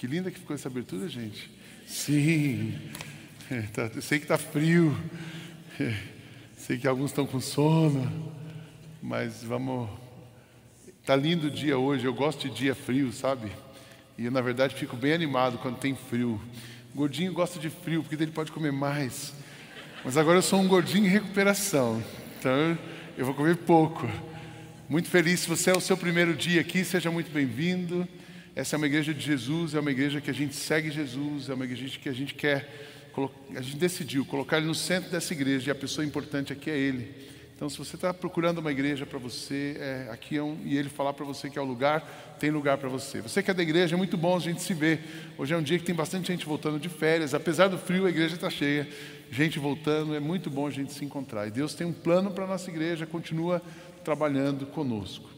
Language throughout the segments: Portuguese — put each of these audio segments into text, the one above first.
Que linda que ficou essa abertura, gente. Sim. É, tá- eu sei que está frio. É, sei que alguns estão com sono. Mas vamos. Tá lindo o dia hoje. Eu gosto de dia frio, sabe? E eu, na verdade, fico bem animado quando tem frio. Gordinho gosta de frio, porque ele pode comer mais. Mas agora eu sou um gordinho em recuperação. Então eu vou comer pouco. Muito feliz. Se você é o seu primeiro dia aqui, seja muito bem-vindo. Essa é uma igreja de Jesus, é uma igreja que a gente segue Jesus, é uma igreja que a gente quer, a gente decidiu colocar ele no centro dessa igreja e a pessoa importante aqui é ele. Então, se você está procurando uma igreja para você, é, aqui é um, e ele falar para você que é o lugar, tem lugar para você. Você que é da igreja, é muito bom a gente se ver. Hoje é um dia que tem bastante gente voltando de férias, apesar do frio, a igreja está cheia, gente voltando, é muito bom a gente se encontrar. E Deus tem um plano para a nossa igreja, continua trabalhando conosco.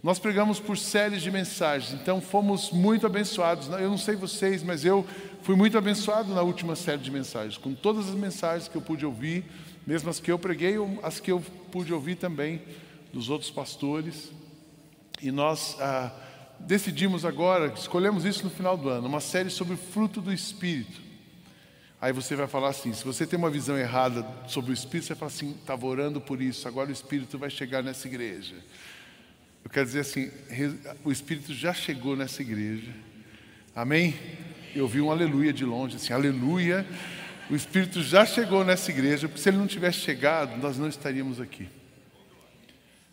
Nós pregamos por séries de mensagens, então fomos muito abençoados. Eu não sei vocês, mas eu fui muito abençoado na última série de mensagens, com todas as mensagens que eu pude ouvir, mesmo as que eu preguei, as que eu pude ouvir também dos outros pastores. E nós ah, decidimos agora, escolhemos isso no final do ano, uma série sobre o fruto do Espírito. Aí você vai falar assim: se você tem uma visão errada sobre o Espírito, você fala assim, estava orando por isso, agora o Espírito vai chegar nessa igreja. Eu quero dizer assim, o Espírito já chegou nessa igreja. Amém? Eu ouvi um aleluia de longe, assim, aleluia. O Espírito já chegou nessa igreja, porque se ele não tivesse chegado, nós não estaríamos aqui.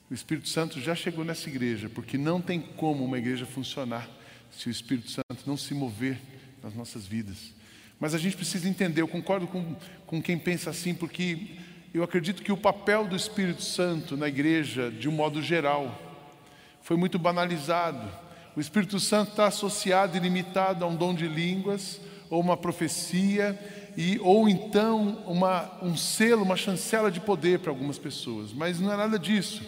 O Espírito Santo já chegou nessa igreja, porque não tem como uma igreja funcionar se o Espírito Santo não se mover nas nossas vidas. Mas a gente precisa entender, eu concordo com, com quem pensa assim, porque eu acredito que o papel do Espírito Santo na igreja, de um modo geral, foi muito banalizado. O Espírito Santo está associado e limitado a um dom de línguas, ou uma profecia, e, ou então uma, um selo, uma chancela de poder para algumas pessoas. Mas não é nada disso.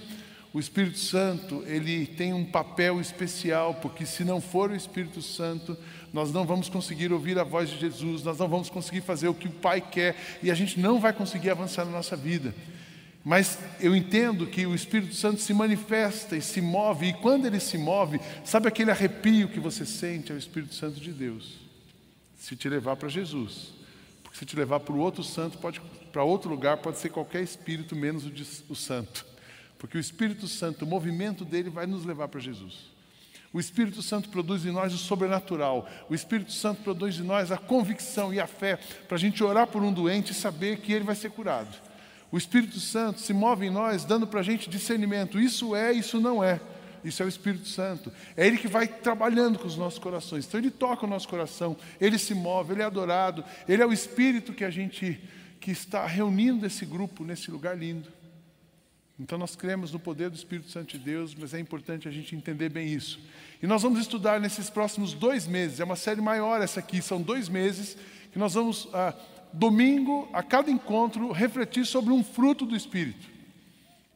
O Espírito Santo, ele tem um papel especial, porque se não for o Espírito Santo, nós não vamos conseguir ouvir a voz de Jesus, nós não vamos conseguir fazer o que o Pai quer, e a gente não vai conseguir avançar na nossa vida. Mas eu entendo que o Espírito Santo se manifesta e se move, e quando ele se move, sabe aquele arrepio que você sente? É o Espírito Santo de Deus. Se te levar para Jesus. Porque se te levar para outro santo, para outro lugar, pode ser qualquer espírito menos o, de, o santo. Porque o Espírito Santo, o movimento dele vai nos levar para Jesus. O Espírito Santo produz em nós o sobrenatural. O Espírito Santo produz em nós a convicção e a fé para a gente orar por um doente e saber que ele vai ser curado. O Espírito Santo se move em nós, dando para a gente discernimento. Isso é, isso não é. Isso é o Espírito Santo. É Ele que vai trabalhando com os nossos corações. Então Ele toca o nosso coração, Ele se move, Ele é adorado. Ele é o Espírito que a gente que está reunindo esse grupo nesse lugar lindo. Então nós cremos no poder do Espírito Santo de Deus, mas é importante a gente entender bem isso. E nós vamos estudar nesses próximos dois meses. É uma série maior essa aqui. São dois meses que nós vamos ah, domingo, a cada encontro, refletir sobre um fruto do Espírito.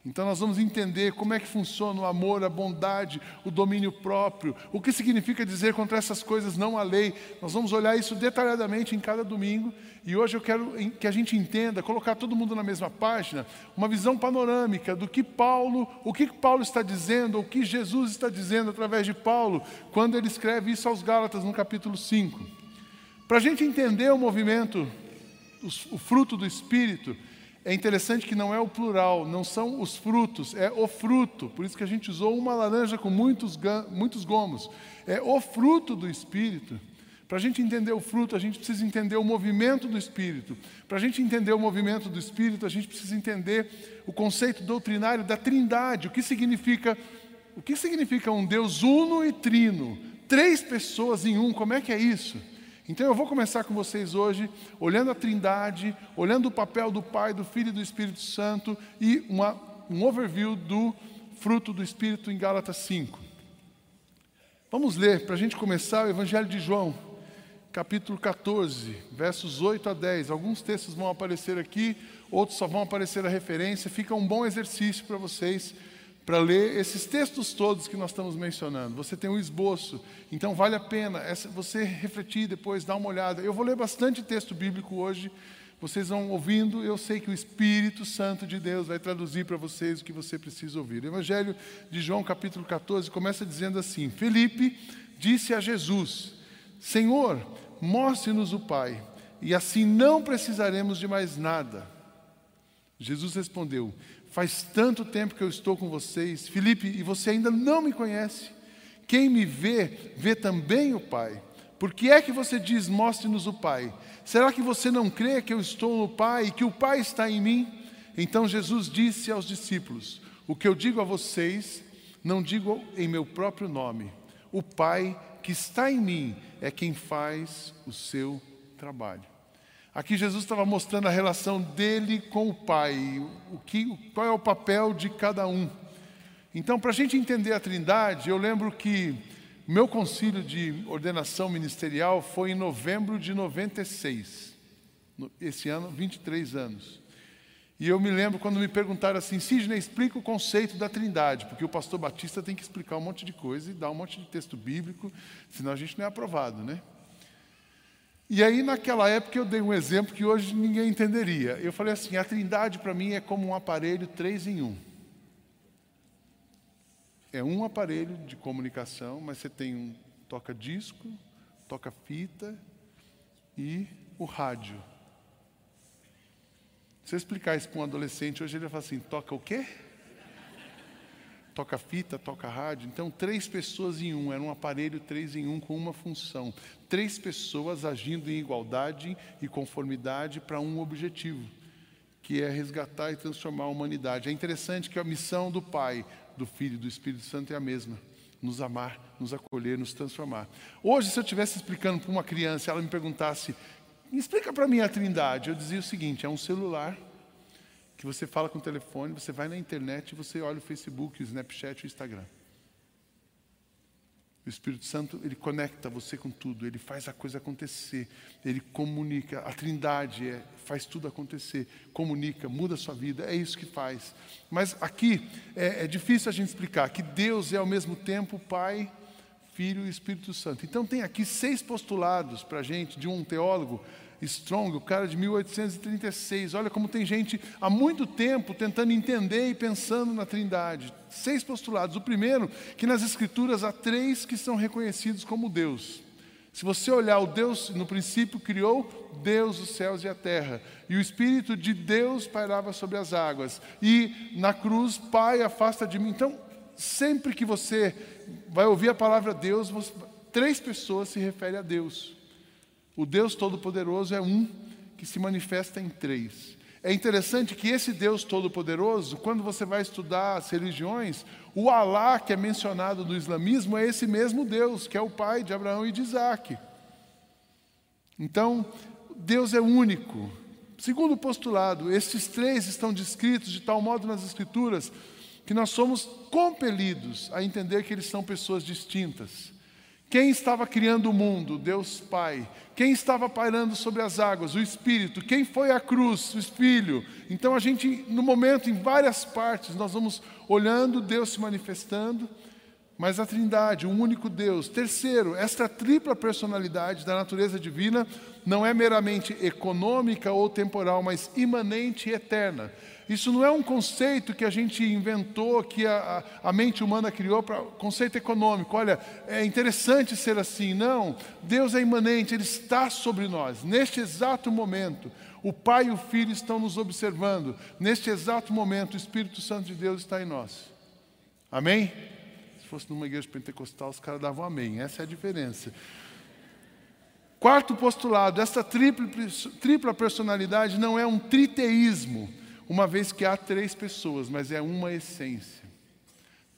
Então nós vamos entender como é que funciona o amor, a bondade, o domínio próprio, o que significa dizer contra essas coisas não a lei. Nós vamos olhar isso detalhadamente em cada domingo. E hoje eu quero que a gente entenda, colocar todo mundo na mesma página, uma visão panorâmica do que Paulo, o que Paulo está dizendo, o que Jesus está dizendo através de Paulo, quando ele escreve isso aos Gálatas no capítulo 5. Para a gente entender o movimento o fruto do Espírito, é interessante que não é o plural, não são os frutos, é o fruto. Por isso que a gente usou uma laranja com muitos, muitos gomos. É o fruto do Espírito. Para a gente entender o fruto, a gente precisa entender o movimento do Espírito. Para a gente entender o movimento do Espírito, a gente precisa entender o conceito doutrinário da Trindade. O que significa, o que significa um Deus uno e trino? Três pessoas em um, como é que é isso? Então eu vou começar com vocês hoje, olhando a Trindade, olhando o papel do Pai, do Filho e do Espírito Santo e uma, um overview do fruto do Espírito em Gálatas 5. Vamos ler, para a gente começar, o Evangelho de João, capítulo 14, versos 8 a 10. Alguns textos vão aparecer aqui, outros só vão aparecer a referência. Fica um bom exercício para vocês para ler esses textos todos que nós estamos mencionando. Você tem um esboço, então vale a pena você refletir depois, dar uma olhada. Eu vou ler bastante texto bíblico hoje. Vocês vão ouvindo, eu sei que o Espírito Santo de Deus vai traduzir para vocês o que você precisa ouvir. O Evangelho de João, capítulo 14, começa dizendo assim: Felipe disse a Jesus: Senhor, mostre-nos o Pai, e assim não precisaremos de mais nada. Jesus respondeu: Faz tanto tempo que eu estou com vocês, Felipe, e você ainda não me conhece. Quem me vê, vê também o Pai. Por que é que você diz, mostre-nos o Pai? Será que você não crê que eu estou no Pai e que o Pai está em mim? Então Jesus disse aos discípulos: O que eu digo a vocês, não digo em meu próprio nome. O Pai que está em mim é quem faz o seu trabalho. Aqui Jesus estava mostrando a relação dele com o Pai, o que, qual é o papel de cada um. Então, para a gente entender a Trindade, eu lembro que meu concílio de ordenação ministerial foi em novembro de 96, esse ano, 23 anos. E eu me lembro quando me perguntaram assim, Sidney, explica o conceito da Trindade, porque o pastor Batista tem que explicar um monte de coisa e dar um monte de texto bíblico, senão a gente não é aprovado, né? E aí, naquela época, eu dei um exemplo que hoje ninguém entenderia. Eu falei assim: a trindade para mim é como um aparelho três em um. É um aparelho de comunicação, mas você tem um toca-disco, toca-fita e o rádio. Se eu explicar isso para um adolescente, hoje ele vai falar assim: toca o quê? Toca fita, toca rádio. Então, três pessoas em um, era um aparelho três em um com uma função. Três pessoas agindo em igualdade e conformidade para um objetivo, que é resgatar e transformar a humanidade. É interessante que a missão do Pai, do Filho e do Espírito Santo é a mesma. Nos amar, nos acolher, nos transformar. Hoje, se eu estivesse explicando para uma criança, ela me perguntasse, explica para mim a trindade, eu dizia o seguinte: é um celular que você fala com o telefone, você vai na internet você olha o Facebook, o Snapchat, o Instagram. O Espírito Santo, ele conecta você com tudo, ele faz a coisa acontecer, ele comunica. A Trindade é, faz tudo acontecer, comunica, muda a sua vida, é isso que faz. Mas aqui é, é difícil a gente explicar que Deus é ao mesmo tempo Pai, Filho e Espírito Santo. Então tem aqui seis postulados para a gente de um teólogo Strong, o cara de 1836. Olha como tem gente há muito tempo tentando entender e pensando na Trindade. Seis postulados. O primeiro, que nas Escrituras há três que são reconhecidos como Deus. Se você olhar o Deus, no princípio criou Deus os céus e a terra, e o Espírito de Deus pairava sobre as águas, e na cruz, Pai, afasta de mim. Então, sempre que você vai ouvir a palavra Deus, você, três pessoas se referem a Deus. O Deus Todo-Poderoso é um que se manifesta em três. É interessante que esse Deus Todo-Poderoso, quando você vai estudar as religiões, o Alá que é mencionado no islamismo é esse mesmo Deus, que é o pai de Abraão e de Isaac. Então, Deus é único. Segundo postulado, esses três estão descritos de tal modo nas Escrituras que nós somos compelidos a entender que eles são pessoas distintas. Quem estava criando o mundo? Deus Pai. Quem estava pairando sobre as águas? O Espírito. Quem foi a cruz? O Filho. Então a gente, no momento, em várias partes, nós vamos olhando Deus se manifestando, mas a Trindade, um único Deus. Terceiro, esta tripla personalidade da natureza divina não é meramente econômica ou temporal, mas imanente e eterna. Isso não é um conceito que a gente inventou, que a, a mente humana criou para conceito econômico. Olha, é interessante ser assim. Não, Deus é imanente, Ele está sobre nós. Neste exato momento, o Pai e o Filho estão nos observando. Neste exato momento, o Espírito Santo de Deus está em nós. Amém? Se fosse numa igreja pentecostal, os caras davam amém. Essa é a diferença. Quarto postulado: essa tripla, tripla personalidade não é um triteísmo uma vez que há três pessoas, mas é uma essência.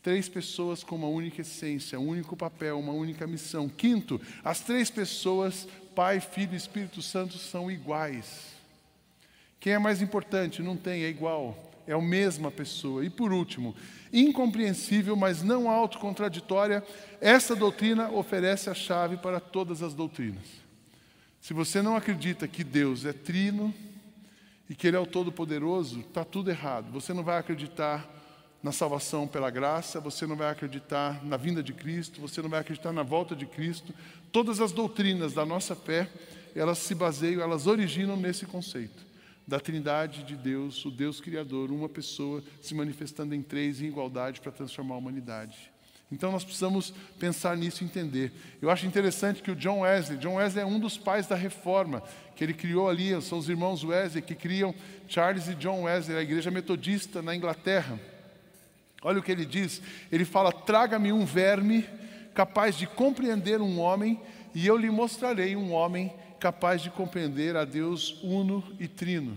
Três pessoas com uma única essência, um único papel, uma única missão. Quinto, as três pessoas, Pai, Filho e Espírito Santo, são iguais. Quem é mais importante? Não tem, é igual. É a mesma pessoa. E por último, incompreensível, mas não autocontraditória, essa doutrina oferece a chave para todas as doutrinas. Se você não acredita que Deus é trino e que Ele é o Todo-Poderoso, está tudo errado. Você não vai acreditar na salvação pela graça, você não vai acreditar na vinda de Cristo, você não vai acreditar na volta de Cristo. Todas as doutrinas da nossa fé, elas se baseiam, elas originam nesse conceito da Trindade de Deus, o Deus Criador, uma pessoa se manifestando em três em igualdade para transformar a humanidade. Então nós precisamos pensar nisso e entender. Eu acho interessante que o John Wesley, John Wesley é um dos pais da reforma, que ele criou ali, são os irmãos Wesley que criam Charles e John Wesley, a igreja metodista na Inglaterra. Olha o que ele diz: ele fala: traga-me um verme capaz de compreender um homem, e eu lhe mostrarei um homem capaz de compreender a Deus uno e trino.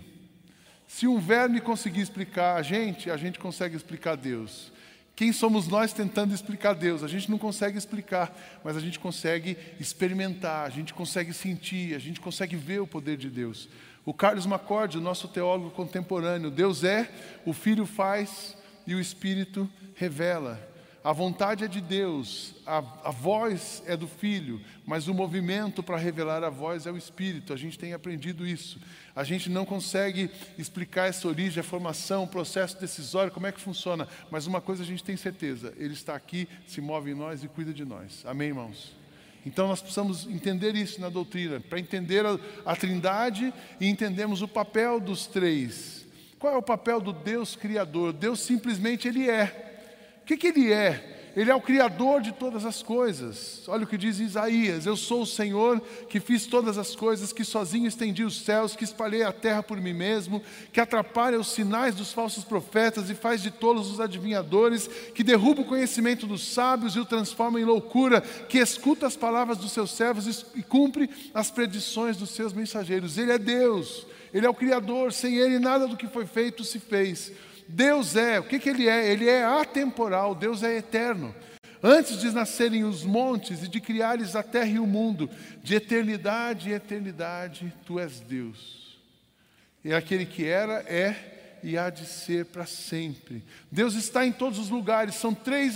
Se um verme conseguir explicar a gente, a gente consegue explicar Deus. Quem somos nós tentando explicar Deus? A gente não consegue explicar, mas a gente consegue experimentar, a gente consegue sentir, a gente consegue ver o poder de Deus. O Carlos Macorde, o nosso teólogo contemporâneo, Deus é, o Filho faz, e o Espírito revela. A vontade é de Deus, a, a voz é do Filho, mas o movimento para revelar a voz é o Espírito. A gente tem aprendido isso. A gente não consegue explicar essa origem, a formação, o processo decisório, como é que funciona, mas uma coisa a gente tem certeza: Ele está aqui, se move em nós e cuida de nós. Amém, irmãos? Então nós precisamos entender isso na doutrina, para entender a, a Trindade e entendermos o papel dos três qual é o papel do Deus Criador? Deus simplesmente Ele é. O que, que Ele é? Ele é o Criador de todas as coisas. Olha o que diz Isaías: Eu sou o Senhor que fiz todas as coisas, que sozinho estendi os céus, que espalhei a terra por mim mesmo, que atrapalha os sinais dos falsos profetas e faz de tolos os adivinhadores, que derruba o conhecimento dos sábios e o transforma em loucura, que escuta as palavras dos seus servos e cumpre as predições dos seus mensageiros. Ele é Deus. Ele é o Criador, sem Ele nada do que foi feito se fez. Deus é, o que, que Ele é? Ele é atemporal, Deus é eterno. Antes de nascerem os montes e de criares a terra e o mundo, de eternidade em eternidade, Tu és Deus. E aquele que era, é e há de ser para sempre. Deus está em todos os lugares, são três,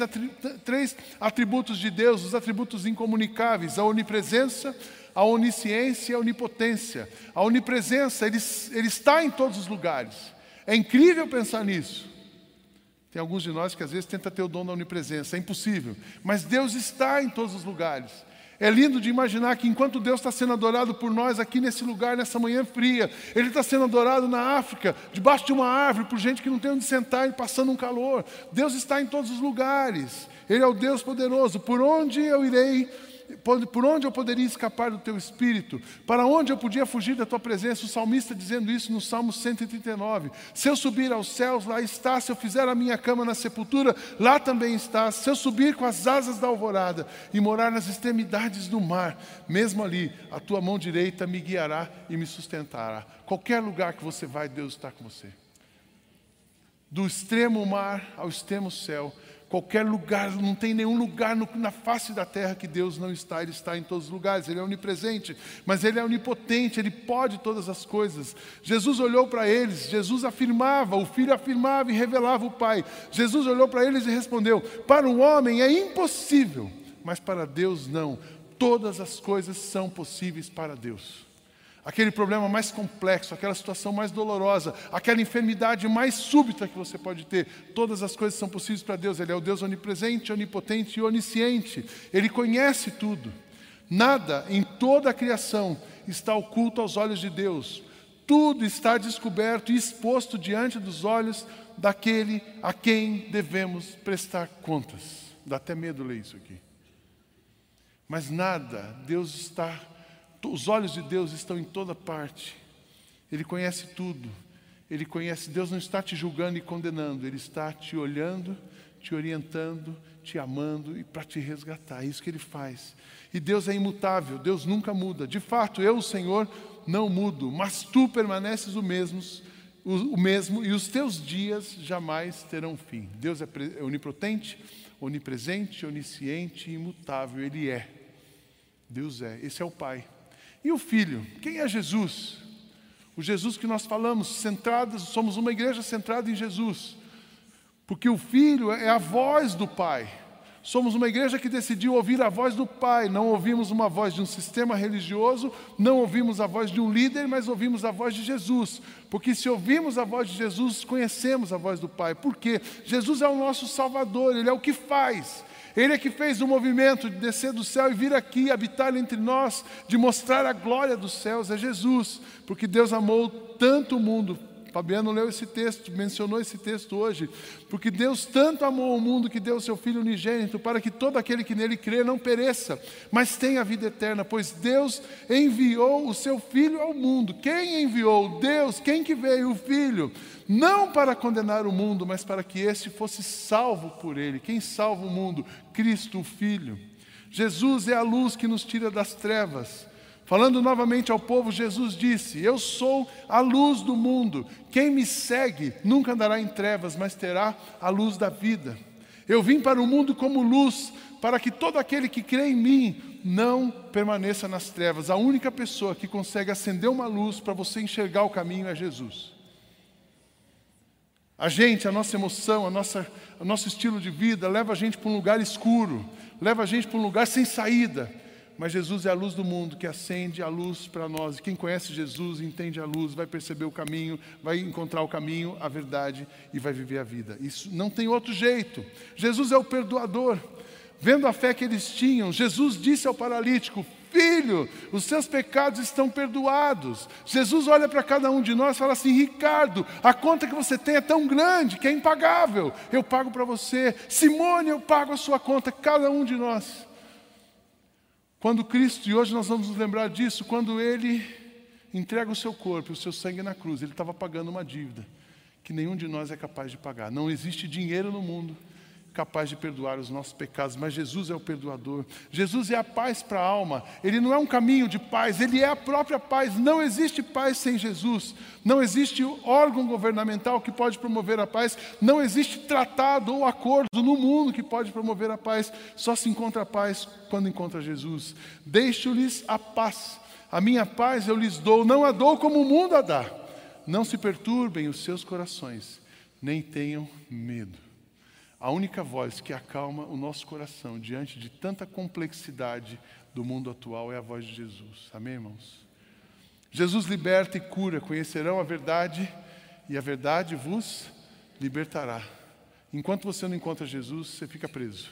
três atributos de Deus, os atributos incomunicáveis: a onipresença, a onisciência e a onipotência. A onipresença, ele, ele está em todos os lugares. É incrível pensar nisso. Tem alguns de nós que às vezes tenta ter o dom da onipresença, é impossível. Mas Deus está em todos os lugares. É lindo de imaginar que enquanto Deus está sendo adorado por nós aqui nesse lugar, nessa manhã fria, Ele está sendo adorado na África, debaixo de uma árvore, por gente que não tem onde sentar e passando um calor. Deus está em todos os lugares. Ele é o Deus poderoso. Por onde eu irei, por onde eu poderia escapar do teu espírito? Para onde eu podia fugir da tua presença? O salmista dizendo isso no Salmo 139. Se eu subir aos céus, lá está. Se eu fizer a minha cama na sepultura, lá também está. Se eu subir com as asas da alvorada e morar nas extremidades do mar, mesmo ali, a tua mão direita me guiará e me sustentará. Qualquer lugar que você vai, Deus está com você. Do extremo mar ao extremo céu, Qualquer lugar, não tem nenhum lugar no, na face da terra que Deus não está, Ele está em todos os lugares, Ele é onipresente, mas Ele é onipotente, Ele pode todas as coisas. Jesus olhou para eles, Jesus afirmava, o Filho afirmava e revelava o Pai. Jesus olhou para eles e respondeu: Para o homem é impossível, mas para Deus não. Todas as coisas são possíveis para Deus aquele problema mais complexo, aquela situação mais dolorosa, aquela enfermidade mais súbita que você pode ter. Todas as coisas são possíveis para Deus. Ele é o Deus onipresente, onipotente e onisciente. Ele conhece tudo. Nada em toda a criação está oculto aos olhos de Deus. Tudo está descoberto e exposto diante dos olhos daquele a quem devemos prestar contas. Dá até medo ler isso aqui. Mas nada, Deus está os olhos de Deus estão em toda parte. Ele conhece tudo. Ele conhece, Deus não está te julgando e condenando, Ele está te olhando, te orientando, te amando e para te resgatar. É isso que Ele faz. E Deus é imutável, Deus nunca muda. De fato, eu, o Senhor, não mudo, mas tu permaneces o mesmo, o, mesmo e os teus dias jamais terão fim. Deus é, é onipotente, onipresente, onisciente e imutável. Ele é. Deus é. Esse é o Pai. E o Filho? Quem é Jesus? O Jesus que nós falamos, centrados, somos uma igreja centrada em Jesus. Porque o Filho é a voz do Pai. Somos uma igreja que decidiu ouvir a voz do Pai, não ouvimos uma voz de um sistema religioso, não ouvimos a voz de um líder, mas ouvimos a voz de Jesus. Porque se ouvimos a voz de Jesus, conhecemos a voz do Pai. Por quê? Jesus é o nosso Salvador, Ele é o que faz. Ele é que fez o movimento de descer do céu e vir aqui, habitar entre nós, de mostrar a glória dos céus, é Jesus. Porque Deus amou tanto o mundo, Fabiano leu esse texto, mencionou esse texto hoje, porque Deus tanto amou o mundo que deu o seu Filho unigênito, para que todo aquele que nele crê não pereça, mas tenha vida eterna, pois Deus enviou o seu Filho ao mundo. Quem enviou? Deus. Quem que veio? O Filho. Não para condenar o mundo, mas para que este fosse salvo por ele. Quem salva o mundo? Cristo, o Filho. Jesus é a luz que nos tira das trevas. Falando novamente ao povo, Jesus disse: Eu sou a luz do mundo. Quem me segue nunca andará em trevas, mas terá a luz da vida. Eu vim para o mundo como luz, para que todo aquele que crê em mim não permaneça nas trevas. A única pessoa que consegue acender uma luz para você enxergar o caminho é Jesus. A gente, a nossa emoção, a nossa, o nosso estilo de vida leva a gente para um lugar escuro, leva a gente para um lugar sem saída. Mas Jesus é a luz do mundo que acende a luz para nós. Quem conhece Jesus, entende a luz, vai perceber o caminho, vai encontrar o caminho, a verdade e vai viver a vida. Isso não tem outro jeito. Jesus é o perdoador. Vendo a fé que eles tinham, Jesus disse ao paralítico: Filho, os seus pecados estão perdoados. Jesus olha para cada um de nós e fala assim: Ricardo, a conta que você tem é tão grande que é impagável. Eu pago para você. Simone, eu pago a sua conta. Cada um de nós. Quando Cristo, e hoje nós vamos nos lembrar disso, quando Ele entrega o seu corpo, o seu sangue na cruz, Ele estava pagando uma dívida que nenhum de nós é capaz de pagar. Não existe dinheiro no mundo capaz de perdoar os nossos pecados, mas Jesus é o perdoador. Jesus é a paz para a alma. Ele não é um caminho de paz, ele é a própria paz. Não existe paz sem Jesus. Não existe órgão governamental que pode promover a paz. Não existe tratado ou acordo no mundo que pode promover a paz. Só se encontra a paz quando encontra Jesus. Deixo-lhes a paz. A minha paz eu lhes dou, não a dou como o mundo a dá. Não se perturbem os seus corações, nem tenham medo. A única voz que acalma o nosso coração diante de tanta complexidade do mundo atual é a voz de Jesus. Amém, irmãos? Jesus liberta e cura, conhecerão a verdade e a verdade vos libertará. Enquanto você não encontra Jesus, você fica preso.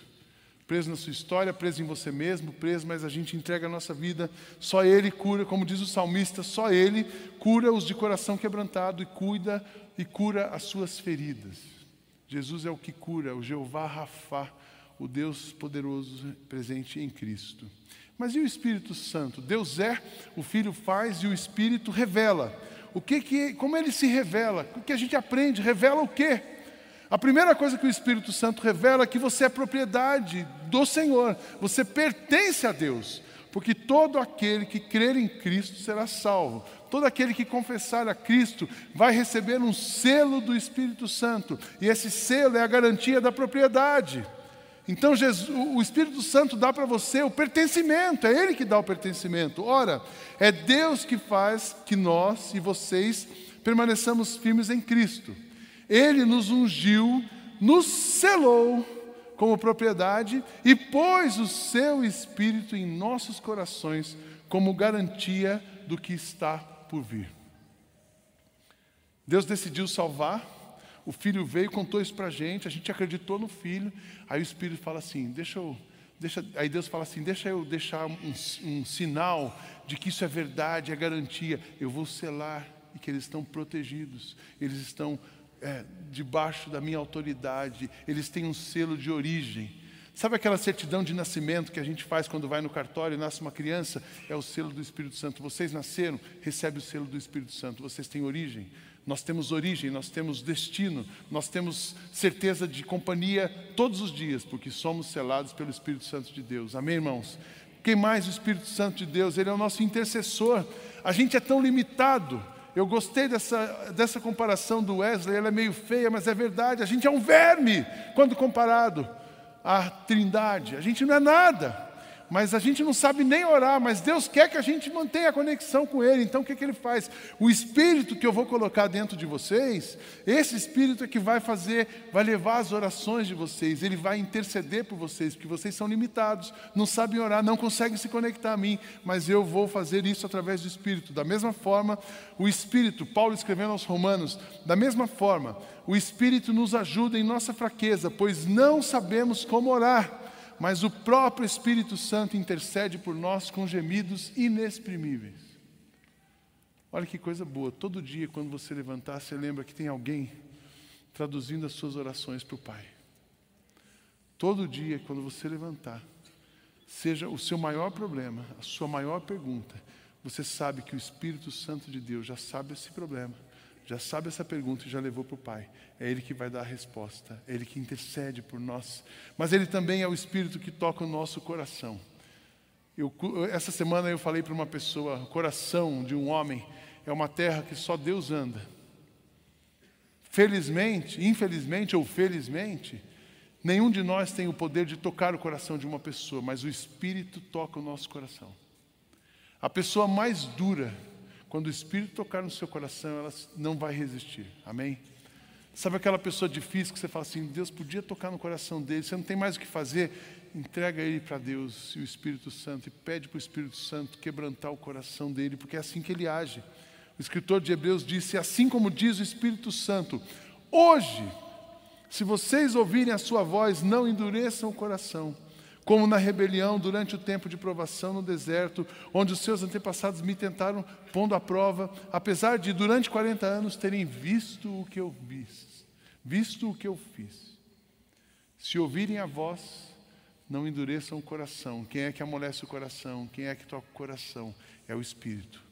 Preso na sua história, preso em você mesmo, preso, mas a gente entrega a nossa vida. Só Ele cura, como diz o salmista, só Ele cura os de coração quebrantado e cuida e cura as suas feridas. Jesus é o que cura, o Jeová Rafá, o Deus poderoso presente em Cristo. Mas e o Espírito Santo? Deus é, o Filho faz e o Espírito revela. O que que, como ele se revela? O que a gente aprende? Revela o quê? A primeira coisa que o Espírito Santo revela é que você é propriedade do Senhor, você pertence a Deus, porque todo aquele que crer em Cristo será salvo. Todo aquele que confessar a Cristo vai receber um selo do Espírito Santo, e esse selo é a garantia da propriedade. Então Jesus, o Espírito Santo dá para você o pertencimento, é Ele que dá o pertencimento. Ora, é Deus que faz que nós e vocês permaneçamos firmes em Cristo. Ele nos ungiu, nos selou como propriedade e pôs o seu Espírito em nossos corações como garantia do que está por vir. Deus decidiu salvar, o filho veio contou isso para a gente, a gente acreditou no filho, aí o Espírito fala assim: deixa eu. Deixa, aí Deus fala assim: deixa eu deixar um, um sinal de que isso é verdade, é garantia. Eu vou selar e que eles estão protegidos, eles estão é, debaixo da minha autoridade, eles têm um selo de origem. Sabe aquela certidão de nascimento que a gente faz quando vai no cartório e nasce uma criança? É o selo do Espírito Santo. Vocês nasceram, recebe o selo do Espírito Santo. Vocês têm origem. Nós temos origem, nós temos destino, nós temos certeza de companhia todos os dias, porque somos selados pelo Espírito Santo de Deus. Amém, irmãos? Quem mais o Espírito Santo de Deus? Ele é o nosso intercessor. A gente é tão limitado. Eu gostei dessa, dessa comparação do Wesley, ela é meio feia, mas é verdade. A gente é um verme quando comparado a trindade. A gente não é nada. Mas a gente não sabe nem orar, mas Deus quer que a gente mantenha a conexão com Ele. Então o que, que Ele faz? O Espírito que eu vou colocar dentro de vocês, esse Espírito é que vai fazer, vai levar as orações de vocês, ele vai interceder por vocês, porque vocês são limitados, não sabem orar, não conseguem se conectar a mim, mas eu vou fazer isso através do Espírito. Da mesma forma, o Espírito, Paulo escrevendo aos Romanos, da mesma forma, o Espírito nos ajuda em nossa fraqueza, pois não sabemos como orar mas o próprio Espírito Santo intercede por nós com gemidos inexprimíveis. Olha que coisa boa, todo dia quando você levantar, você lembra que tem alguém traduzindo as suas orações para o Pai. Todo dia, quando você levantar, seja o seu maior problema, a sua maior pergunta, você sabe que o Espírito Santo de Deus já sabe esse problema já sabe essa pergunta e já levou para o Pai. É Ele que vai dar a resposta, é Ele que intercede por nós. Mas Ele também é o Espírito que toca o nosso coração. Eu, essa semana eu falei para uma pessoa: o coração de um homem é uma terra que só Deus anda. Felizmente, infelizmente ou felizmente, nenhum de nós tem o poder de tocar o coração de uma pessoa, mas o Espírito toca o nosso coração. A pessoa mais dura quando o Espírito tocar no seu coração, ela não vai resistir. Amém? Sabe aquela pessoa difícil que você fala assim, Deus podia tocar no coração dele, você não tem mais o que fazer? Entrega ele para Deus e o Espírito Santo e pede para o Espírito Santo quebrantar o coração dele, porque é assim que ele age. O escritor de Hebreus disse: Assim como diz o Espírito Santo, hoje, se vocês ouvirem a sua voz, não endureçam o coração como na rebelião durante o tempo de provação no deserto, onde os seus antepassados me tentaram pondo à prova, apesar de durante 40 anos terem visto o que eu fiz, visto o que eu fiz. Se ouvirem a voz, não endureçam o coração. Quem é que amolece o coração? Quem é que toca o coração? É o Espírito.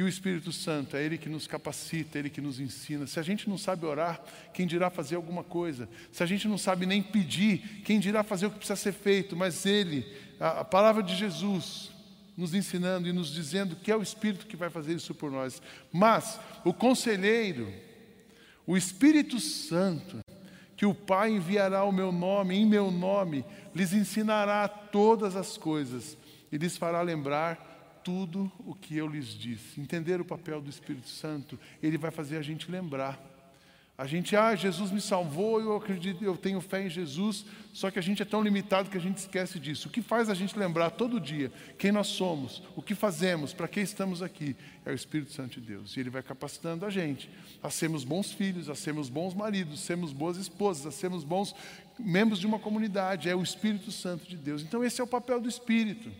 E o Espírito Santo, é Ele que nos capacita, é Ele que nos ensina. Se a gente não sabe orar, quem dirá fazer alguma coisa? Se a gente não sabe nem pedir, quem dirá fazer o que precisa ser feito? Mas Ele, a, a palavra de Jesus, nos ensinando e nos dizendo que é o Espírito que vai fazer isso por nós. Mas o conselheiro, o Espírito Santo, que o Pai enviará o meu nome, em meu nome, lhes ensinará todas as coisas e lhes fará lembrar tudo o que eu lhes disse. Entender o papel do Espírito Santo, ele vai fazer a gente lembrar. A gente, ah, Jesus me salvou, eu acredito, eu tenho fé em Jesus, só que a gente é tão limitado que a gente esquece disso. O que faz a gente lembrar todo dia quem nós somos, o que fazemos, para que estamos aqui, é o Espírito Santo de Deus. E ele vai capacitando a gente a sermos bons filhos, a sermos bons maridos, a sermos boas esposas, a sermos bons membros de uma comunidade. É o Espírito Santo de Deus. Então, esse é o papel do Espírito.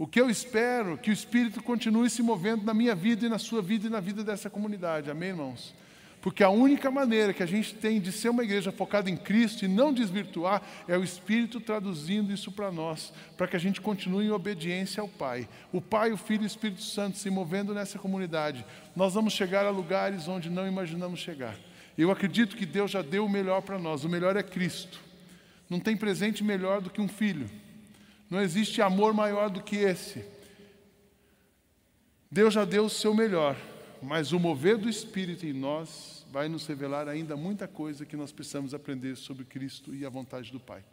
O que eu espero que o Espírito continue se movendo na minha vida e na sua vida e na vida dessa comunidade. Amém, irmãos? Porque a única maneira que a gente tem de ser uma igreja focada em Cristo e não desvirtuar é o Espírito traduzindo isso para nós, para que a gente continue em obediência ao Pai. O Pai, o Filho e o Espírito Santo se movendo nessa comunidade. Nós vamos chegar a lugares onde não imaginamos chegar. Eu acredito que Deus já deu o melhor para nós. O melhor é Cristo. Não tem presente melhor do que um filho. Não existe amor maior do que esse. Deus já deu o seu melhor, mas o mover do Espírito em nós vai nos revelar ainda muita coisa que nós precisamos aprender sobre Cristo e a vontade do Pai.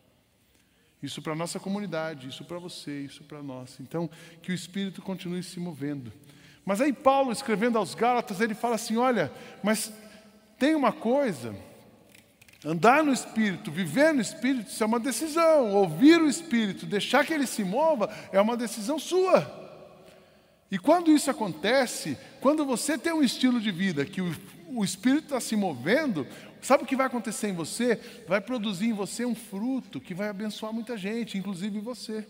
Isso para a nossa comunidade, isso para você, isso para nós. Então, que o Espírito continue se movendo. Mas aí, Paulo, escrevendo aos Gálatas, ele fala assim: olha, mas tem uma coisa Andar no Espírito, viver no Espírito, isso é uma decisão. Ouvir o Espírito, deixar que ele se mova, é uma decisão sua. E quando isso acontece, quando você tem um estilo de vida que o, o Espírito está se movendo, sabe o que vai acontecer em você? Vai produzir em você um fruto que vai abençoar muita gente, inclusive você.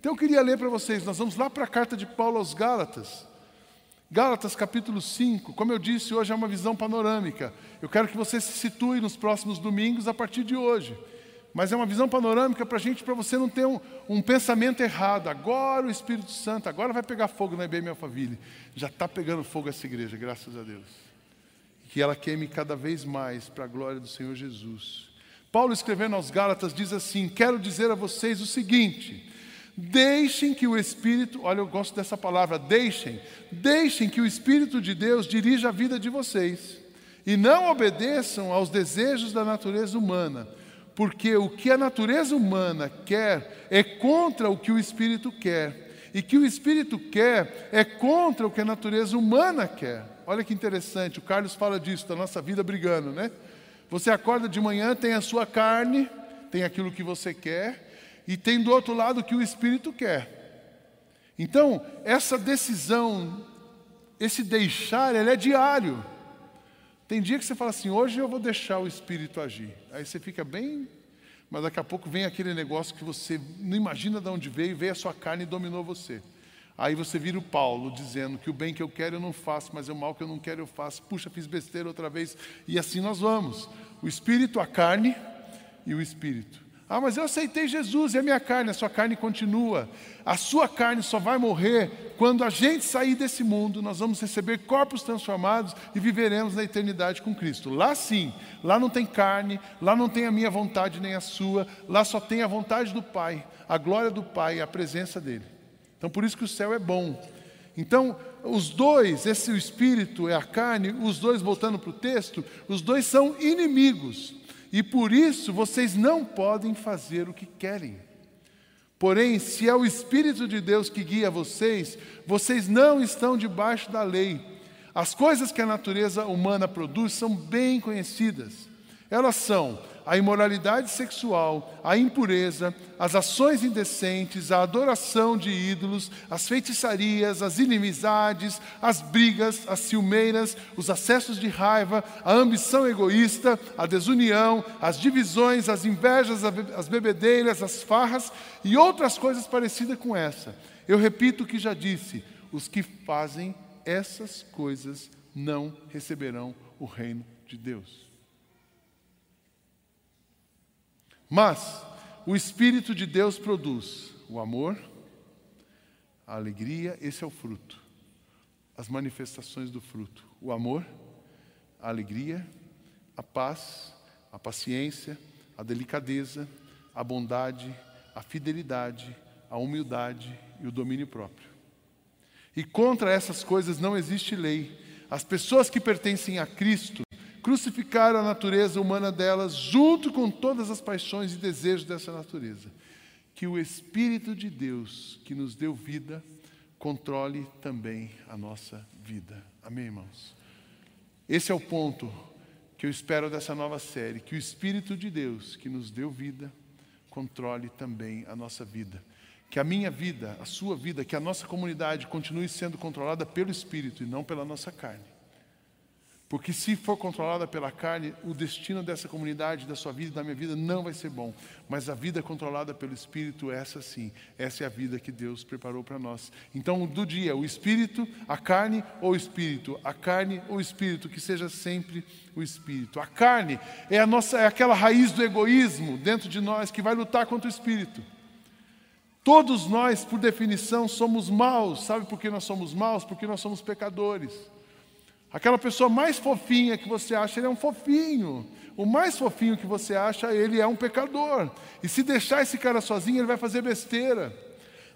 Então eu queria ler para vocês, nós vamos lá para a carta de Paulo aos Gálatas. Gálatas capítulo 5, como eu disse, hoje é uma visão panorâmica. Eu quero que você se situe nos próximos domingos a partir de hoje. Mas é uma visão panorâmica para a gente, para você não ter um, um, pensamento errado. Agora o Espírito Santo, agora vai pegar fogo na IBM Alphaville. Já está pegando fogo essa igreja, graças a Deus. Que ela queime cada vez mais para a glória do Senhor Jesus. Paulo escrevendo aos Gálatas diz assim: Quero dizer a vocês o seguinte Deixem que o Espírito, olha, eu gosto dessa palavra, deixem, deixem que o Espírito de Deus dirija a vida de vocês e não obedeçam aos desejos da natureza humana, porque o que a natureza humana quer é contra o que o espírito quer, e que o espírito quer é contra o que a natureza humana quer. Olha que interessante, o Carlos fala disso, da nossa vida brigando, né? Você acorda de manhã, tem a sua carne, tem aquilo que você quer, e tem do outro lado o que o espírito quer. Então, essa decisão, esse deixar, ele é diário. Tem dia que você fala assim, hoje eu vou deixar o espírito agir. Aí você fica bem, mas daqui a pouco vem aquele negócio que você não imagina de onde veio, veio a sua carne e dominou você. Aí você vira o Paulo dizendo que o bem que eu quero eu não faço, mas o mal que eu não quero eu faço. Puxa, fiz besteira outra vez. E assim nós vamos. O espírito, a carne e o espírito. Ah, mas eu aceitei Jesus e a minha carne, a sua carne continua. A sua carne só vai morrer quando a gente sair desse mundo, nós vamos receber corpos transformados e viveremos na eternidade com Cristo. Lá sim, lá não tem carne, lá não tem a minha vontade nem a sua, lá só tem a vontade do Pai, a glória do Pai, a presença dele. Então por isso que o céu é bom. Então, os dois, esse o espírito é a carne, os dois voltando para o texto, os dois são inimigos. E por isso vocês não podem fazer o que querem. Porém, se é o Espírito de Deus que guia vocês, vocês não estão debaixo da lei. As coisas que a natureza humana produz são bem conhecidas. Elas são a imoralidade sexual, a impureza, as ações indecentes, a adoração de ídolos, as feitiçarias, as inimizades, as brigas, as ciumeiras, os acessos de raiva, a ambição egoísta, a desunião, as divisões, as invejas, as bebedeiras, as farras e outras coisas parecidas com essa. Eu repito o que já disse: os que fazem essas coisas não receberão o reino de Deus. Mas o Espírito de Deus produz o amor, a alegria, esse é o fruto, as manifestações do fruto: o amor, a alegria, a paz, a paciência, a delicadeza, a bondade, a fidelidade, a humildade e o domínio próprio. E contra essas coisas não existe lei. As pessoas que pertencem a Cristo crucificaram a natureza humana delas, junto com todas as paixões e desejos dessa natureza. Que o Espírito de Deus, que nos deu vida, controle também a nossa vida. Amém, irmãos? Esse é o ponto que eu espero dessa nova série: que o Espírito de Deus, que nos deu vida, controle também a nossa vida. Que a minha vida, a sua vida, que a nossa comunidade continue sendo controlada pelo Espírito e não pela nossa carne. Porque se for controlada pela carne, o destino dessa comunidade, da sua vida, da minha vida, não vai ser bom. Mas a vida controlada pelo Espírito, essa sim, essa é a vida que Deus preparou para nós. Então, do dia, o Espírito, a carne ou o Espírito, a carne ou o Espírito, que seja sempre o Espírito. A carne é a nossa, é aquela raiz do egoísmo dentro de nós que vai lutar contra o Espírito. Todos nós, por definição, somos maus. Sabe por que nós somos maus? Porque nós somos pecadores. Aquela pessoa mais fofinha que você acha, ele é um fofinho. O mais fofinho que você acha, ele é um pecador. E se deixar esse cara sozinho, ele vai fazer besteira.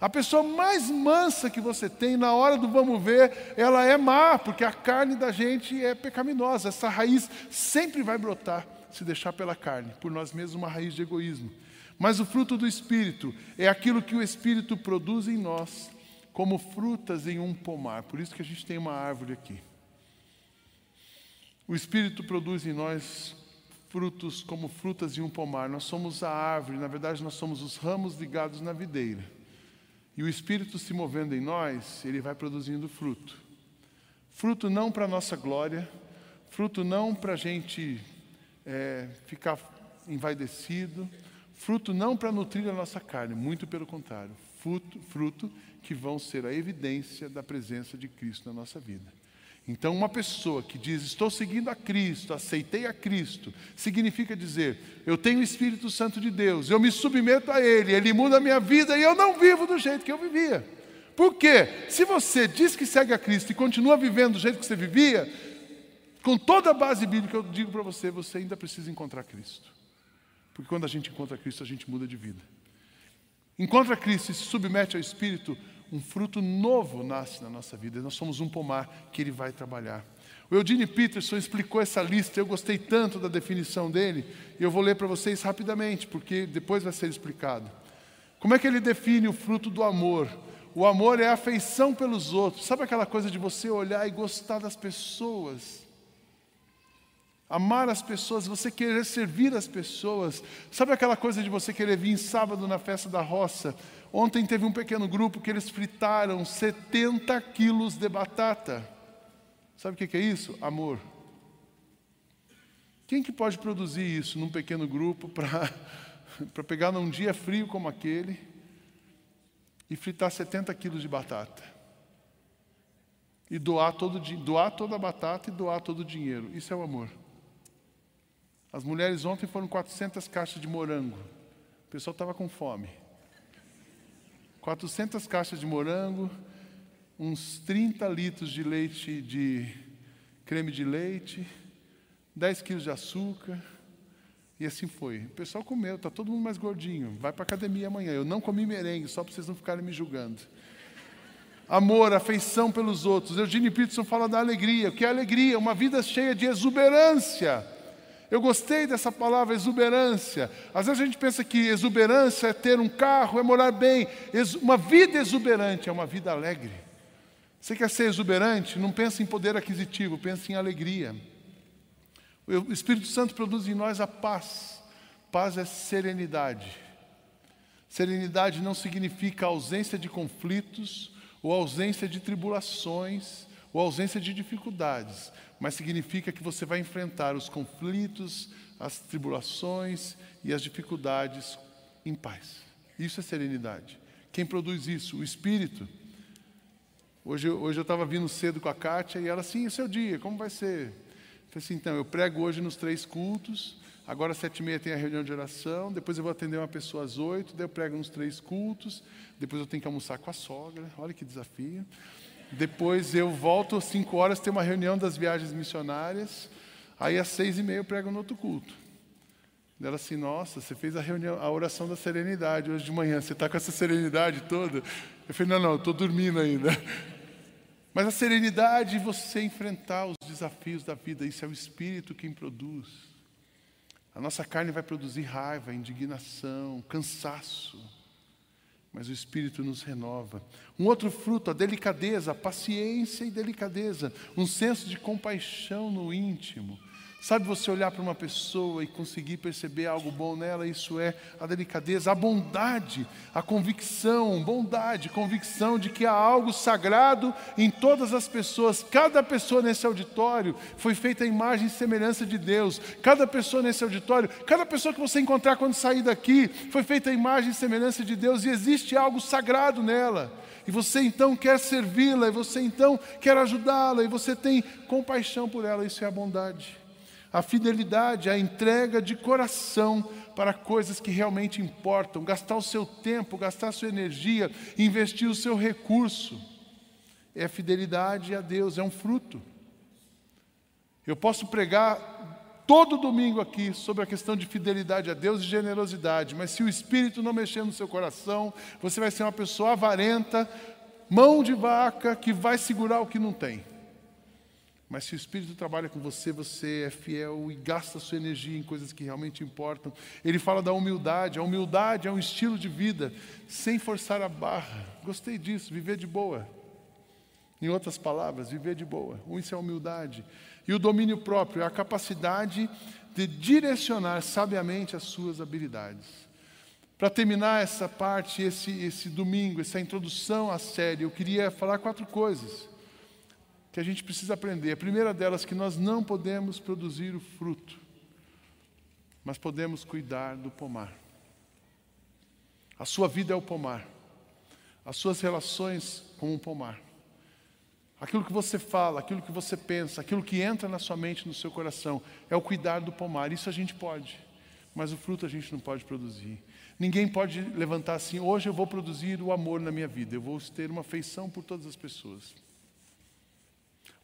A pessoa mais mansa que você tem, na hora do vamos ver, ela é má, porque a carne da gente é pecaminosa. Essa raiz sempre vai brotar, se deixar pela carne, por nós mesmos, uma raiz de egoísmo. Mas o fruto do Espírito é aquilo que o Espírito produz em nós, como frutas em um pomar. Por isso que a gente tem uma árvore aqui. O Espírito produz em nós frutos como frutas de um pomar. Nós somos a árvore, na verdade, nós somos os ramos ligados na videira. E o Espírito se movendo em nós, ele vai produzindo fruto. Fruto não para nossa glória, fruto não para a gente é, ficar envaidecido, fruto não para nutrir a nossa carne, muito pelo contrário, fruto, fruto que vão ser a evidência da presença de Cristo na nossa vida. Então, uma pessoa que diz, estou seguindo a Cristo, aceitei a Cristo, significa dizer, eu tenho o Espírito Santo de Deus, eu me submeto a Ele, Ele muda a minha vida e eu não vivo do jeito que eu vivia. Por quê? Se você diz que segue a Cristo e continua vivendo do jeito que você vivia, com toda a base bíblica, eu digo para você, você ainda precisa encontrar Cristo. Porque quando a gente encontra Cristo, a gente muda de vida. Encontra Cristo e se submete ao Espírito, um fruto novo nasce na nossa vida. Nós somos um pomar que Ele vai trabalhar. O Eugene Peterson explicou essa lista, eu gostei tanto da definição dele, e eu vou ler para vocês rapidamente, porque depois vai ser explicado. Como é que ele define o fruto do amor? O amor é a afeição pelos outros. Sabe aquela coisa de você olhar e gostar das pessoas? Amar as pessoas, você querer servir as pessoas. Sabe aquela coisa de você querer vir sábado na festa da roça? Ontem teve um pequeno grupo que eles fritaram 70 quilos de batata. Sabe o que é isso? Amor. Quem que pode produzir isso num pequeno grupo para pegar num dia frio como aquele e fritar 70 quilos de batata? E doar, todo, doar toda a batata e doar todo o dinheiro. Isso é o amor. As mulheres ontem foram 400 caixas de morango. O pessoal estava com fome. 400 caixas de morango, uns 30 litros de leite de creme de leite, 10 quilos de açúcar, e assim foi. O pessoal comeu, está todo mundo mais gordinho. Vai para a academia amanhã. Eu não comi merengue, só para vocês não ficarem me julgando. Amor, afeição pelos outros. Eugênio Peterson fala da alegria. O que é alegria? Uma vida cheia de exuberância. Eu gostei dessa palavra exuberância. Às vezes a gente pensa que exuberância é ter um carro, é morar bem. Uma vida exuberante é uma vida alegre. Você quer ser exuberante? Não pensa em poder aquisitivo, pensa em alegria. O Espírito Santo produz em nós a paz. Paz é serenidade. Serenidade não significa ausência de conflitos ou ausência de tribulações ou ausência de dificuldades mas significa que você vai enfrentar os conflitos, as tribulações e as dificuldades em paz. Isso é serenidade. Quem produz isso? O Espírito. Hoje, hoje eu estava vindo cedo com a Kátia e ela, sim, esse é o dia, como vai ser? Eu falei assim, então, eu prego hoje nos três cultos, agora às sete e meia tem a reunião de oração, depois eu vou atender uma pessoa às oito, daí eu prego nos três cultos, depois eu tenho que almoçar com a sogra, olha que desafio. Depois eu volto às 5 horas, tem uma reunião das viagens missionárias. Aí às seis e meia eu prego no outro culto. Ela assim, nossa, você fez a reunião, a oração da serenidade hoje de manhã, você está com essa serenidade toda? Eu falei, não, não, estou dormindo ainda. Mas a serenidade, você enfrentar os desafios da vida, isso é o Espírito quem produz. A nossa carne vai produzir raiva, indignação, cansaço mas o Espírito nos renova. Um outro fruto, a delicadeza, a paciência e delicadeza, um senso de compaixão no íntimo. Sabe você olhar para uma pessoa e conseguir perceber algo bom nela? Isso é a delicadeza, a bondade, a convicção, bondade, convicção de que há algo sagrado em todas as pessoas. Cada pessoa nesse auditório foi feita a imagem e semelhança de Deus. Cada pessoa nesse auditório, cada pessoa que você encontrar quando sair daqui, foi feita a imagem e semelhança de Deus e existe algo sagrado nela. E você então quer servi-la, e você então quer ajudá-la, e você tem compaixão por ela, isso é a bondade a fidelidade, a entrega de coração para coisas que realmente importam, gastar o seu tempo, gastar a sua energia, investir o seu recurso. É fidelidade a Deus, é um fruto. Eu posso pregar todo domingo aqui sobre a questão de fidelidade a Deus e generosidade, mas se o Espírito não mexer no seu coração, você vai ser uma pessoa avarenta, mão de vaca, que vai segurar o que não tem. Mas se o Espírito trabalha com você, você é fiel e gasta sua energia em coisas que realmente importam. Ele fala da humildade. A humildade é um estilo de vida sem forçar a barra. Gostei disso, viver de boa. Em outras palavras, viver de boa. Isso é a humildade. E o domínio próprio é a capacidade de direcionar sabiamente as suas habilidades. Para terminar essa parte, esse, esse domingo, essa introdução à série, eu queria falar quatro coisas que a gente precisa aprender. A primeira delas, que nós não podemos produzir o fruto, mas podemos cuidar do pomar. A sua vida é o pomar, as suas relações como um pomar. Aquilo que você fala, aquilo que você pensa, aquilo que entra na sua mente, no seu coração, é o cuidar do pomar. Isso a gente pode, mas o fruto a gente não pode produzir. Ninguém pode levantar assim, hoje eu vou produzir o amor na minha vida, eu vou ter uma afeição por todas as pessoas.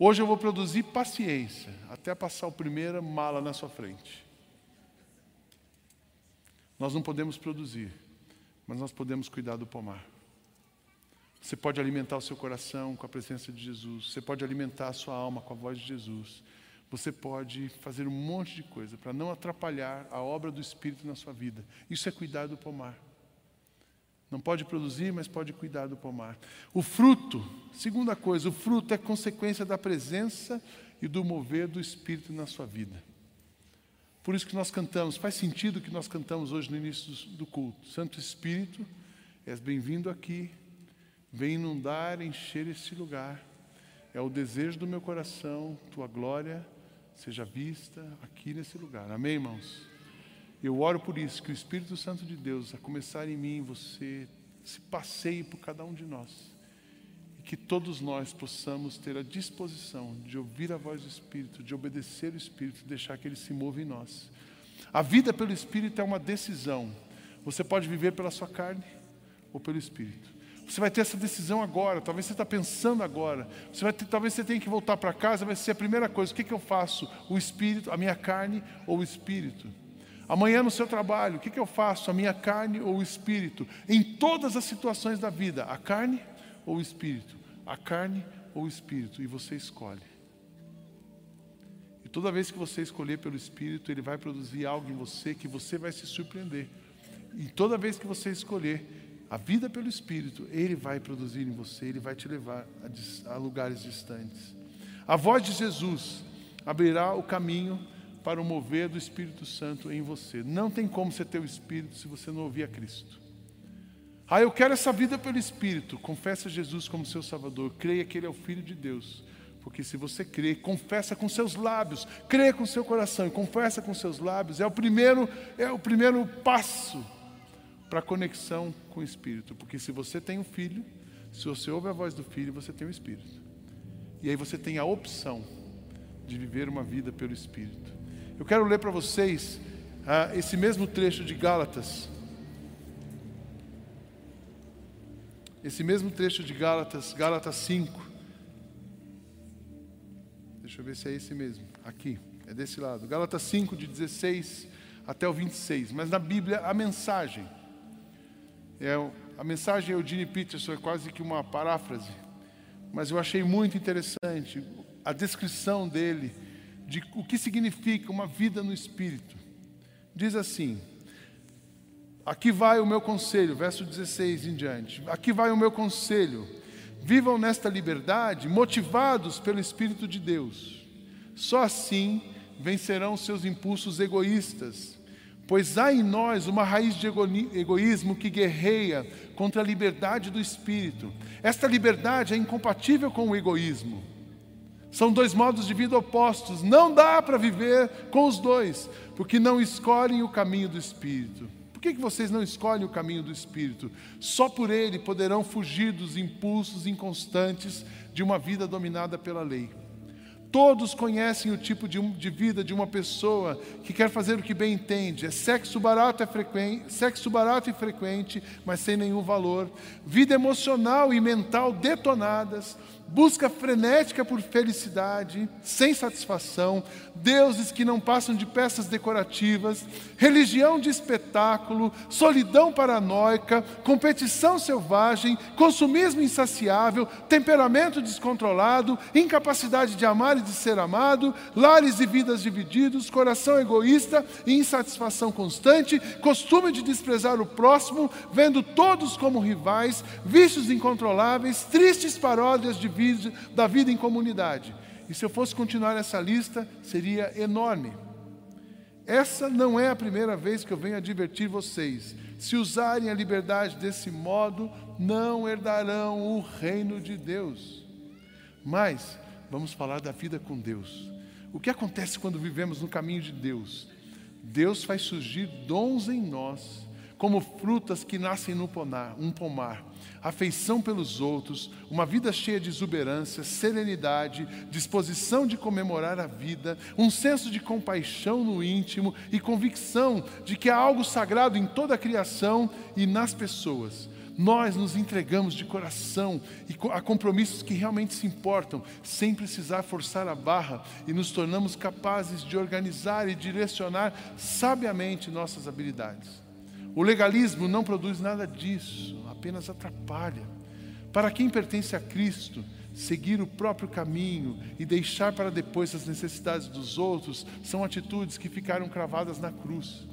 Hoje eu vou produzir paciência até passar o primeira mala na sua frente. Nós não podemos produzir, mas nós podemos cuidar do pomar. Você pode alimentar o seu coração com a presença de Jesus. Você pode alimentar a sua alma com a voz de Jesus. Você pode fazer um monte de coisa para não atrapalhar a obra do Espírito na sua vida. Isso é cuidar do pomar. Não pode produzir, mas pode cuidar do pomar. O fruto, segunda coisa, o fruto é consequência da presença e do mover do Espírito na sua vida. Por isso que nós cantamos, faz sentido que nós cantamos hoje no início do culto. Santo Espírito, és bem-vindo aqui, vem inundar, encher este lugar. É o desejo do meu coração, tua glória seja vista aqui nesse lugar. Amém, irmãos? Eu oro por isso, que o Espírito Santo de Deus, a começar em mim, você se passeie por cada um de nós. E que todos nós possamos ter a disposição de ouvir a voz do Espírito, de obedecer o Espírito, deixar que ele se mova em nós. A vida pelo Espírito é uma decisão. Você pode viver pela sua carne ou pelo Espírito. Você vai ter essa decisão agora, talvez você está pensando agora. Você vai ter, talvez você tenha que voltar para casa, vai ser a primeira coisa. O que, que eu faço? O Espírito, a minha carne ou o Espírito? Amanhã no seu trabalho, o que, que eu faço? A minha carne ou o espírito? Em todas as situações da vida, a carne ou o espírito? A carne ou o espírito? E você escolhe. E toda vez que você escolher pelo espírito, ele vai produzir algo em você que você vai se surpreender. E toda vez que você escolher a vida pelo espírito, ele vai produzir em você, ele vai te levar a, a lugares distantes. A voz de Jesus abrirá o caminho para o mover do Espírito Santo em você. Não tem como você ter o Espírito se você não ouvir a Cristo. Ah, eu quero essa vida pelo Espírito. Confessa Jesus como seu Salvador. Creia que Ele é o Filho de Deus. Porque se você crê, confessa com seus lábios, crê com seu coração e confessa com seus lábios, é o primeiro, é o primeiro passo para a conexão com o Espírito. Porque se você tem um filho, se você ouve a voz do filho, você tem o Espírito. E aí você tem a opção de viver uma vida pelo Espírito. Eu quero ler para vocês ah, esse mesmo trecho de Gálatas. Esse mesmo trecho de Gálatas, Gálatas 5. Deixa eu ver se é esse mesmo. Aqui, é desse lado. Gálatas 5, de 16 até o 26. Mas na Bíblia, a mensagem. É, a mensagem Eugene Peterson é quase que uma paráfrase. Mas eu achei muito interessante a descrição dele de o que significa uma vida no Espírito. Diz assim: Aqui vai o meu conselho, verso 16 em diante. Aqui vai o meu conselho. Vivam nesta liberdade, motivados pelo Espírito de Deus. Só assim vencerão seus impulsos egoístas, pois há em nós uma raiz de egoísmo que guerreia contra a liberdade do Espírito. Esta liberdade é incompatível com o egoísmo. São dois modos de vida opostos. Não dá para viver com os dois, porque não escolhem o caminho do Espírito. Por que, que vocês não escolhem o caminho do Espírito? Só por ele poderão fugir dos impulsos inconstantes de uma vida dominada pela lei. Todos conhecem o tipo de, de, vida de uma pessoa que quer fazer o que bem entende. É sexo barato, é frequente, sexo barato e frequente, mas sem nenhum valor. Vida emocional e mental detonadas busca frenética por felicidade, sem satisfação, deuses que não passam de peças decorativas, religião de espetáculo, solidão paranoica, competição selvagem, consumismo insaciável, temperamento descontrolado, incapacidade de amar e de ser amado, lares e vidas divididos, coração egoísta e insatisfação constante, costume de desprezar o próximo, vendo todos como rivais, vícios incontroláveis, tristes paródias de vida, da vida em comunidade. E se eu fosse continuar essa lista, seria enorme. Essa não é a primeira vez que eu venho advertir vocês. Se usarem a liberdade desse modo, não herdarão o reino de Deus. Mas vamos falar da vida com Deus. O que acontece quando vivemos no caminho de Deus? Deus faz surgir dons em nós, como frutas que nascem no pomar, um pomar afeição pelos outros, uma vida cheia de exuberância, serenidade, disposição de comemorar a vida, um senso de compaixão no íntimo e convicção de que há algo sagrado em toda a criação e nas pessoas. Nós nos entregamos de coração a compromissos que realmente se importam, sem precisar forçar a barra, e nos tornamos capazes de organizar e direcionar sabiamente nossas habilidades. O legalismo não produz nada disso, apenas atrapalha. Para quem pertence a Cristo, seguir o próprio caminho e deixar para depois as necessidades dos outros são atitudes que ficaram cravadas na cruz.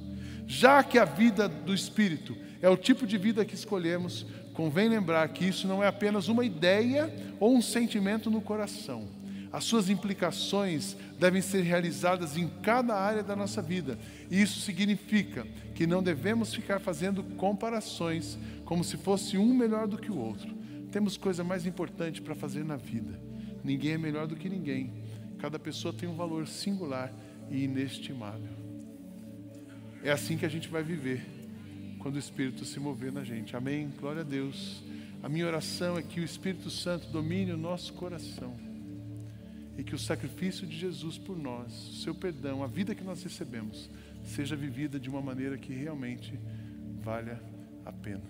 Já que a vida do Espírito é o tipo de vida que escolhemos, convém lembrar que isso não é apenas uma ideia ou um sentimento no coração. As suas implicações devem ser realizadas em cada área da nossa vida. E isso significa que não devemos ficar fazendo comparações como se fosse um melhor do que o outro. Temos coisa mais importante para fazer na vida. Ninguém é melhor do que ninguém. Cada pessoa tem um valor singular e inestimável. É assim que a gente vai viver quando o Espírito se mover na gente. Amém? Glória a Deus. A minha oração é que o Espírito Santo domine o nosso coração e que o sacrifício de Jesus por nós, seu perdão, a vida que nós recebemos, seja vivida de uma maneira que realmente valha a pena.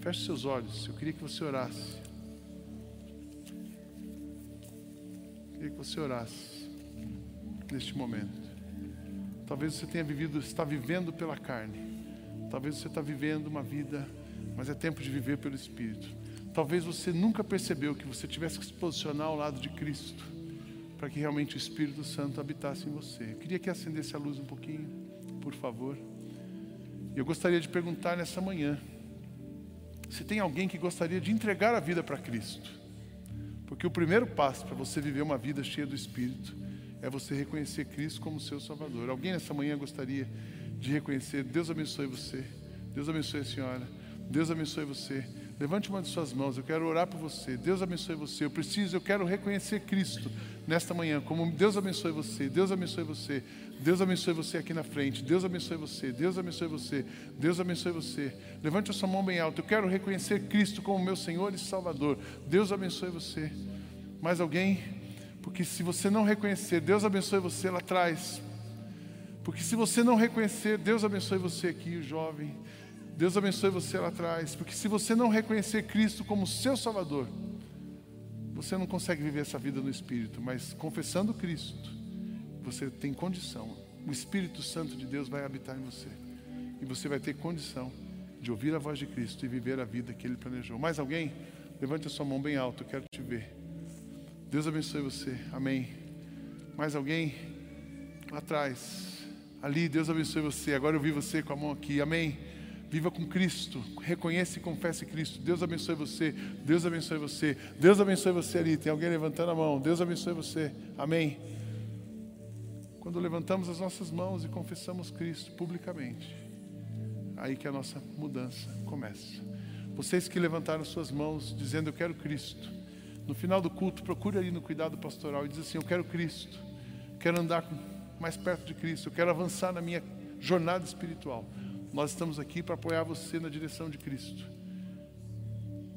Feche seus olhos, eu queria que você orasse. Eu queria que você orasse neste momento. Talvez você tenha vivido, está vivendo pela carne. Talvez você está vivendo uma vida, mas é tempo de viver pelo Espírito. Talvez você nunca percebeu que você tivesse que se posicionar ao lado de Cristo para que realmente o Espírito Santo habitasse em você. Eu queria que acendesse a luz um pouquinho, por favor. Eu gostaria de perguntar nessa manhã se tem alguém que gostaria de entregar a vida para Cristo. Porque o primeiro passo para você viver uma vida cheia do Espírito é você reconhecer Cristo como seu Salvador. Alguém nessa manhã gostaria de reconhecer? Deus abençoe você. Deus abençoe a senhora. Deus abençoe você. Levante uma de suas mãos, eu quero orar por você. Deus abençoe você. Eu preciso, eu quero reconhecer Cristo nesta manhã. Como Deus abençoe você, Deus abençoe você, Deus abençoe você aqui na frente. Deus abençoe você, Deus abençoe você, Deus abençoe você. Levante a sua mão bem alta. Eu quero reconhecer Cristo como meu Senhor e Salvador. Deus abençoe você. Mais alguém? Porque se você não reconhecer, Deus abençoe você lá atrás. Porque se você não reconhecer, Deus abençoe você aqui, o jovem. Deus abençoe você lá atrás, porque se você não reconhecer Cristo como seu Salvador, você não consegue viver essa vida no Espírito, mas confessando Cristo, você tem condição. O Espírito Santo de Deus vai habitar em você. E você vai ter condição de ouvir a voz de Cristo e viver a vida que Ele planejou. Mais alguém? Levante a sua mão bem alto, eu quero te ver. Deus abençoe você. Amém. Mais alguém? Lá atrás. Ali, Deus abençoe você. Agora eu vi você com a mão aqui. Amém. Viva com Cristo. Reconheça e confesse Cristo. Deus abençoe você. Deus abençoe você. Deus abençoe você ali. Tem alguém levantando a mão. Deus abençoe você. Amém. Quando levantamos as nossas mãos e confessamos Cristo publicamente, aí que a nossa mudança começa. Vocês que levantaram suas mãos dizendo eu quero Cristo, no final do culto procure ali no cuidado pastoral e diz assim eu quero Cristo, quero andar mais perto de Cristo, eu quero avançar na minha jornada espiritual. Nós estamos aqui para apoiar você na direção de Cristo.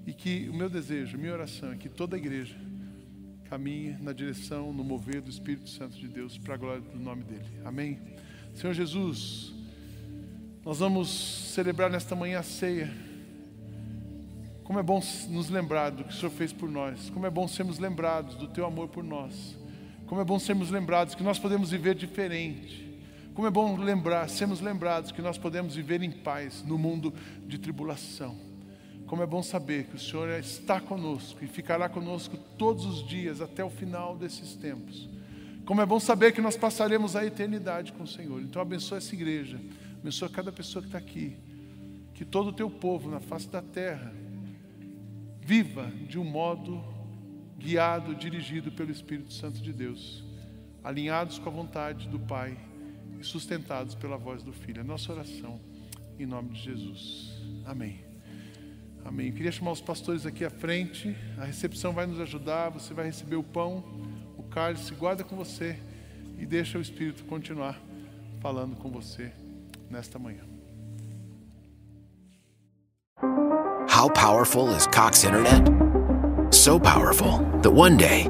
E que o meu desejo, minha oração é que toda a igreja caminhe na direção, no mover do Espírito Santo de Deus, para a glória do nome dEle. Amém? Senhor Jesus, nós vamos celebrar nesta manhã a ceia. Como é bom nos lembrar do que o Senhor fez por nós. Como é bom sermos lembrados do Teu amor por nós. Como é bom sermos lembrados que nós podemos viver diferente como é bom lembrar, sermos lembrados que nós podemos viver em paz no mundo de tribulação. Como é bom saber que o Senhor está conosco e ficará conosco todos os dias até o final desses tempos. Como é bom saber que nós passaremos a eternidade com o Senhor. Então abençoa essa igreja, abençoa cada pessoa que está aqui. Que todo o teu povo na face da terra viva de um modo guiado, dirigido pelo Espírito Santo de Deus, alinhados com a vontade do Pai e sustentados pela voz do Filho. É nossa oração, em nome de Jesus. Amém. Amém. Eu queria chamar os pastores aqui à frente. A recepção vai nos ajudar. Você vai receber o pão, o cálice. Guarda com você e deixa o Espírito continuar falando com você nesta manhã. How powerful is Cox Internet? So powerful that one day